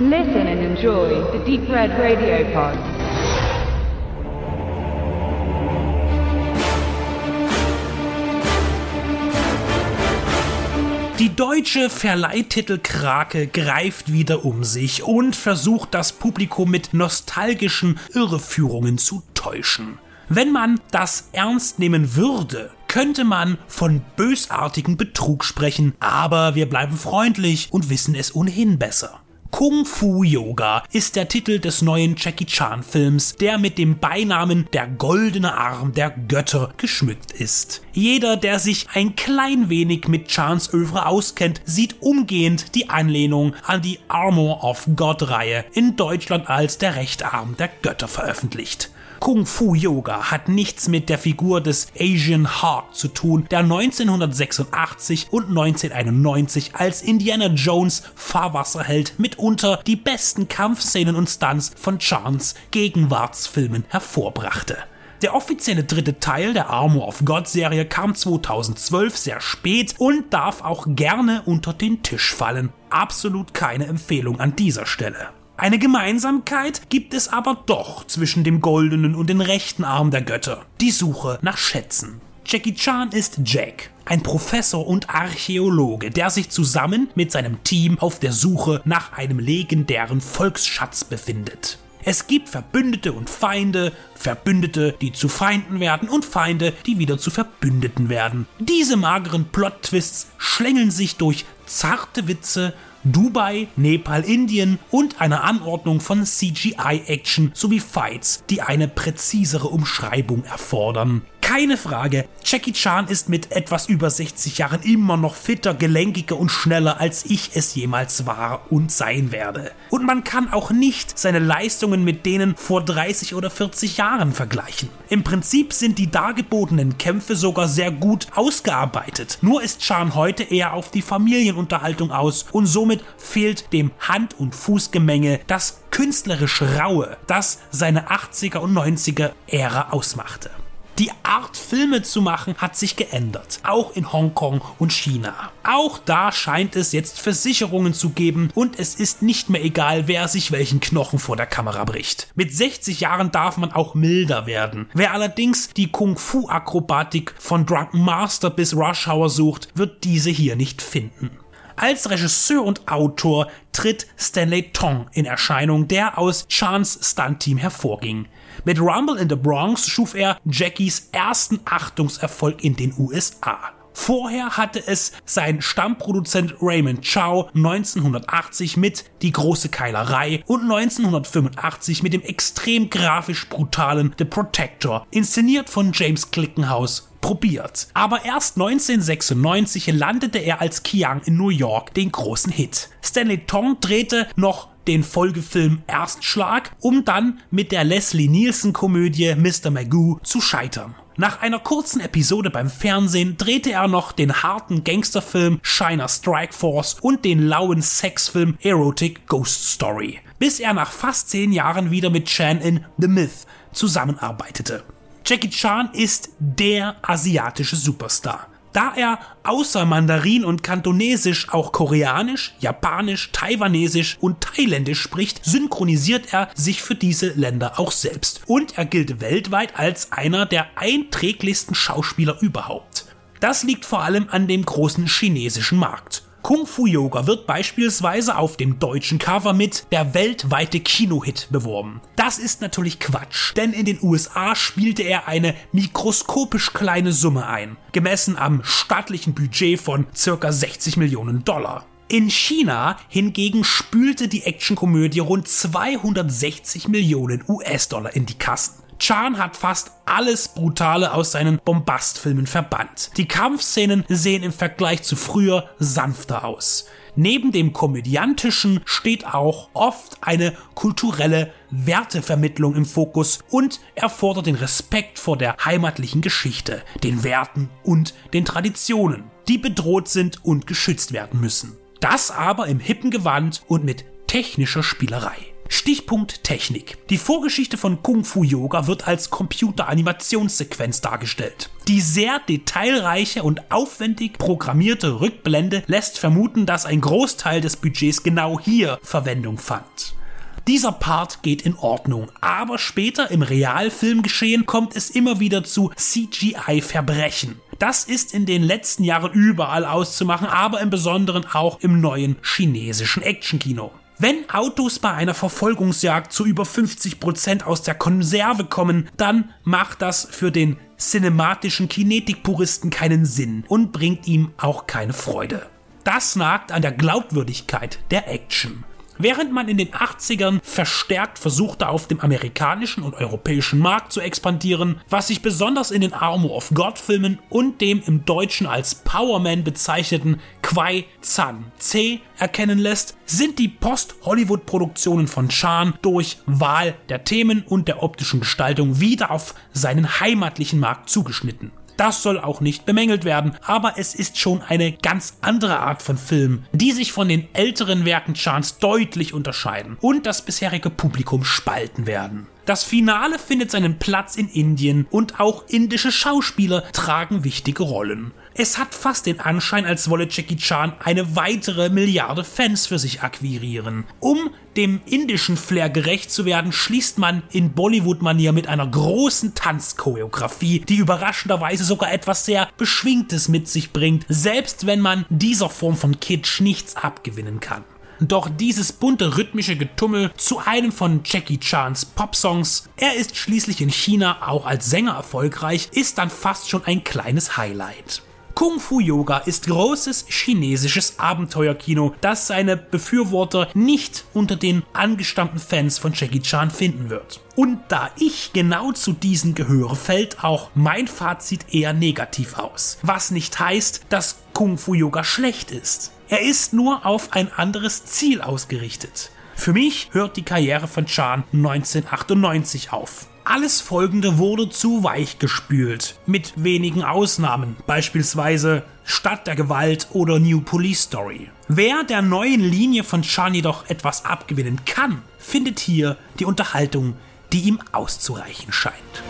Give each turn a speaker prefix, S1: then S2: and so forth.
S1: Listen and enjoy the Deep Red Radio Pod.
S2: Die deutsche Verleihtitelkrake greift wieder um sich und versucht das Publikum mit nostalgischen Irreführungen zu täuschen. Wenn man das ernst nehmen würde, könnte man von bösartigen Betrug sprechen, aber wir bleiben freundlich und wissen es ohnehin besser. Kung Fu Yoga ist der Titel des neuen Jackie Chan Films, der mit dem Beinamen Der goldene Arm der Götter geschmückt ist. Jeder, der sich ein klein wenig mit Chans Övre auskennt, sieht umgehend die Anlehnung an die Armor of God Reihe in Deutschland als der Rechtarm der Götter veröffentlicht. Kung Fu Yoga hat nichts mit der Figur des Asian Hawk zu tun, der 1986 und 1991 als Indiana Jones Fahrwasserheld mitunter die besten Kampfszenen und Stunts von Chans Gegenwartsfilmen hervorbrachte. Der offizielle dritte Teil der Armor of God Serie kam 2012 sehr spät und darf auch gerne unter den Tisch fallen. Absolut keine Empfehlung an dieser Stelle. Eine Gemeinsamkeit gibt es aber doch zwischen dem goldenen und dem rechten Arm der Götter. Die Suche nach Schätzen. Jackie Chan ist Jack, ein Professor und Archäologe, der sich zusammen mit seinem Team auf der Suche nach einem legendären Volksschatz befindet. Es gibt Verbündete und Feinde, Verbündete, die zu Feinden werden und Feinde, die wieder zu Verbündeten werden. Diese mageren Plot-Twists schlängeln sich durch zarte Witze, Dubai, Nepal, Indien und eine Anordnung von CGI-Action sowie Fights, die eine präzisere Umschreibung erfordern. Keine Frage, Jackie Chan ist mit etwas über 60 Jahren immer noch fitter, gelenkiger und schneller, als ich es jemals war und sein werde. Und man kann auch nicht seine Leistungen mit denen vor 30 oder 40 Jahren vergleichen. Im Prinzip sind die dargebotenen Kämpfe sogar sehr gut ausgearbeitet. Nur ist Chan heute eher auf die Familienunterhaltung aus und somit fehlt dem Hand- und Fußgemenge das künstlerisch Raue, das seine 80er und 90er Ära ausmachte. Die Art, Filme zu machen, hat sich geändert. Auch in Hongkong und China. Auch da scheint es jetzt Versicherungen zu geben und es ist nicht mehr egal, wer sich welchen Knochen vor der Kamera bricht. Mit 60 Jahren darf man auch milder werden. Wer allerdings die Kung-Fu-Akrobatik von Drunken Master bis Rush Hour sucht, wird diese hier nicht finden. Als Regisseur und Autor tritt Stanley Tong in Erscheinung, der aus Chans Stunt-Team hervorging. Mit Rumble in the Bronx schuf er Jackies ersten Achtungserfolg in den USA. Vorher hatte es sein Stammproduzent Raymond Chow 1980 mit Die große Keilerei und 1985 mit dem extrem grafisch brutalen The Protector, inszeniert von James Clickenhaus, probiert. Aber erst 1996 landete er als Kiang in New York den großen Hit. Stanley Tong drehte noch den Folgefilm Erstschlag, um dann mit der Leslie Nielsen Komödie Mr. Magoo zu scheitern. Nach einer kurzen Episode beim Fernsehen drehte er noch den harten Gangsterfilm Shiner Strike Force und den lauen Sexfilm Erotic Ghost Story, bis er nach fast zehn Jahren wieder mit Chan in The Myth zusammenarbeitete. Jackie Chan ist der asiatische Superstar. Da er außer Mandarin und Kantonesisch auch Koreanisch, Japanisch, Taiwanesisch und Thailändisch spricht, synchronisiert er sich für diese Länder auch selbst. Und er gilt weltweit als einer der einträglichsten Schauspieler überhaupt. Das liegt vor allem an dem großen chinesischen Markt. Kung Fu Yoga wird beispielsweise auf dem deutschen Cover mit der weltweite Kinohit beworben. Das ist natürlich Quatsch, denn in den USA spielte er eine mikroskopisch kleine Summe ein, gemessen am stattlichen Budget von circa 60 Millionen Dollar. In China hingegen spülte die Actionkomödie rund 260 Millionen US-Dollar in die Kassen. Chan hat fast alles Brutale aus seinen Bombastfilmen verbannt. Die Kampfszenen sehen im Vergleich zu früher sanfter aus. Neben dem komödiantischen steht auch oft eine kulturelle Wertevermittlung im Fokus und erfordert den Respekt vor der heimatlichen Geschichte, den Werten und den Traditionen, die bedroht sind und geschützt werden müssen. Das aber im hippen Gewand und mit technischer Spielerei. Stichpunkt Technik. Die Vorgeschichte von Kung Fu Yoga wird als Computeranimationssequenz dargestellt. Die sehr detailreiche und aufwendig programmierte Rückblende lässt vermuten, dass ein Großteil des Budgets genau hier Verwendung fand. Dieser Part geht in Ordnung, aber später im Realfilmgeschehen kommt es immer wieder zu CGI-Verbrechen. Das ist in den letzten Jahren überall auszumachen, aber im Besonderen auch im neuen chinesischen Actionkino. Wenn Autos bei einer Verfolgungsjagd zu über 50 Prozent aus der Konserve kommen, dann macht das für den cinematischen Kinetikpuristen keinen Sinn und bringt ihm auch keine Freude. Das nagt an der Glaubwürdigkeit der Action. Während man in den 80ern verstärkt versuchte, auf dem amerikanischen und europäischen Markt zu expandieren, was sich besonders in den Armor of God Filmen und dem im Deutschen als Powerman bezeichneten Kwai Zan C erkennen lässt, sind die Post-Hollywood-Produktionen von Chan durch Wahl der Themen und der optischen Gestaltung wieder auf seinen heimatlichen Markt zugeschnitten. Das soll auch nicht bemängelt werden, aber es ist schon eine ganz andere Art von Film, die sich von den älteren Werken Chans deutlich unterscheiden und das bisherige Publikum spalten werden. Das Finale findet seinen Platz in Indien und auch indische Schauspieler tragen wichtige Rollen. Es hat fast den Anschein, als wolle Jackie Chan eine weitere Milliarde Fans für sich akquirieren. Um dem indischen Flair gerecht zu werden, schließt man in Bollywood-Manier mit einer großen Tanzchoreografie, die überraschenderweise sogar etwas sehr Beschwingtes mit sich bringt, selbst wenn man dieser Form von Kitsch nichts abgewinnen kann. Doch dieses bunte rhythmische Getummel zu einem von Jackie Chans Popsongs, er ist schließlich in China auch als Sänger erfolgreich, ist dann fast schon ein kleines Highlight. Kung Fu Yoga ist großes chinesisches Abenteuerkino, das seine Befürworter nicht unter den angestammten Fans von Jackie Chan finden wird. Und da ich genau zu diesen gehöre, fällt auch mein Fazit eher negativ aus. Was nicht heißt, dass Kung Fu Yoga schlecht ist. Er ist nur auf ein anderes Ziel ausgerichtet. Für mich hört die Karriere von Chan 1998 auf. Alles folgende wurde zu weich gespült, mit wenigen Ausnahmen, beispielsweise Stadt der Gewalt oder New Police Story. Wer der neuen Linie von Chan jedoch etwas abgewinnen kann, findet hier die Unterhaltung, die ihm auszureichen scheint.